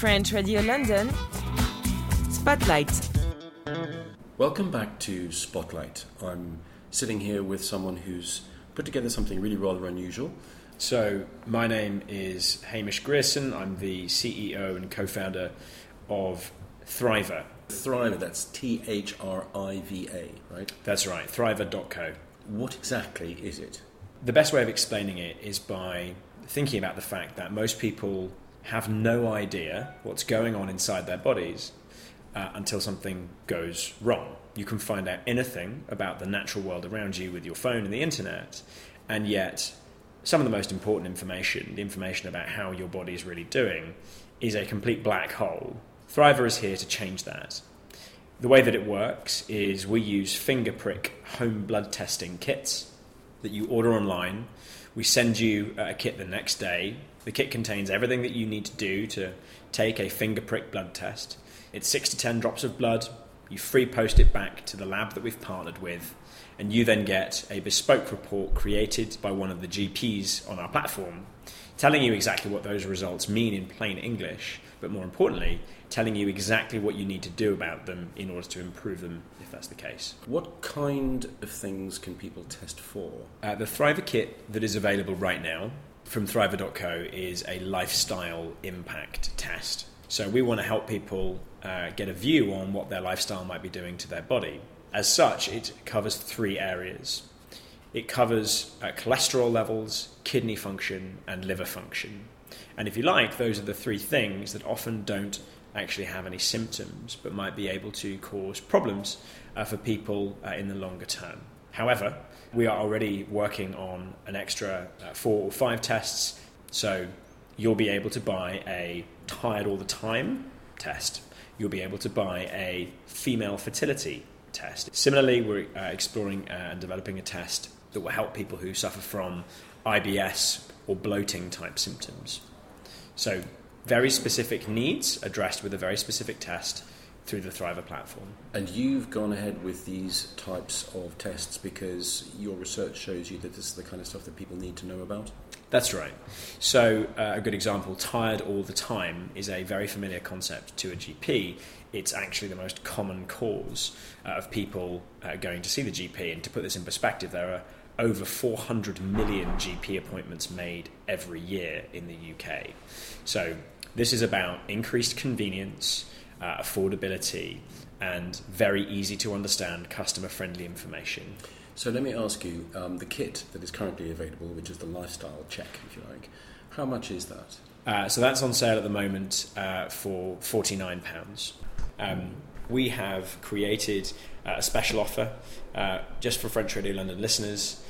French Radio London, Spotlight. Welcome back to Spotlight. I'm sitting here with someone who's put together something really rather unusual. So, my name is Hamish Grierson. I'm the CEO and co founder of Thriva. Thriva, that's T H R I V A, right? That's right, thriva.co. What exactly is it? The best way of explaining it is by thinking about the fact that most people have no idea what's going on inside their bodies uh, until something goes wrong. You can find out anything about the natural world around you with your phone and the internet, and yet some of the most important information, the information about how your body is really doing, is a complete black hole. Thriva is here to change that. The way that it works is we use finger prick home blood testing kits that you order online. We send you uh, a kit the next day. The kit contains everything that you need to do to take a finger prick blood test. It's six to ten drops of blood. You free post it back to the lab that we've partnered with, and you then get a bespoke report created by one of the GPs on our platform telling you exactly what those results mean in plain English, but more importantly, telling you exactly what you need to do about them in order to improve them if that's the case. What kind of things can people test for? Uh, the Thriva kit that is available right now from Thriva.co is a lifestyle impact test. So we want to help people uh, get a view on what their lifestyle might be doing to their body. As such, it covers three areas. It covers uh, cholesterol levels, kidney function, and liver function. And if you like, those are the three things that often don't actually have any symptoms but might be able to cause problems uh, for people uh, in the longer term. However, we are already working on an extra uh, four or five tests, so you'll be able to buy a tired all the time test. You'll be able to buy a female fertility test. Similarly, we're uh, exploring uh, and developing a test that will help people who suffer from IBS or bloating type symptoms. So, very specific needs addressed with a very specific test through the Thriva platform. And you've gone ahead with these types of tests because your research shows you that this is the kind of stuff that people need to know about? That's right. So, uh, a good example tired all the time is a very familiar concept to a GP. It's actually the most common cause uh, of people uh, going to see the GP. And to put this in perspective, there are over 400 million GP appointments made every year in the UK. So, this is about increased convenience, uh, affordability, and very easy to understand customer friendly information. So let me ask you um, the kit that is currently available, which is the lifestyle check, if you like, how much is that? Uh, so that's on sale at the moment uh, for £49. Um, we have created uh, a special offer uh, just for French Radio London listeners.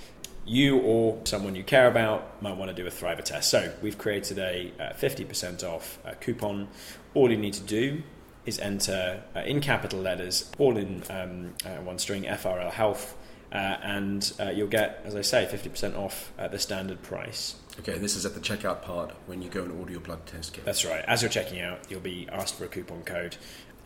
You or someone you care about might want to do a Thriva test. So we've created a 50% uh, off uh, coupon. All you need to do is enter in capital letters, all in um, one string, FRL Health uh, and uh, you'll get, as I say, 50% off at the standard price. Okay, this is at the checkout part when you go and order your blood test kit. That's right. As you're checking out, you'll be asked for a coupon code.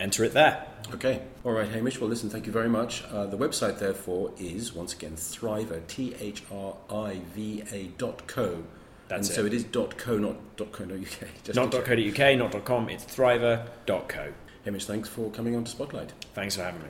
Enter it there. Okay. All right, Hamish. Well, listen, thank you very much. Uh, the website, therefore, is once again Thriva, T H R I V A dot co. That's and it. So it is dot co, not dot co, no UK. Just not dot co, uk, not dot com. It's Thriva dot co. Hamish, thanks for coming on to Spotlight. Thanks for having me.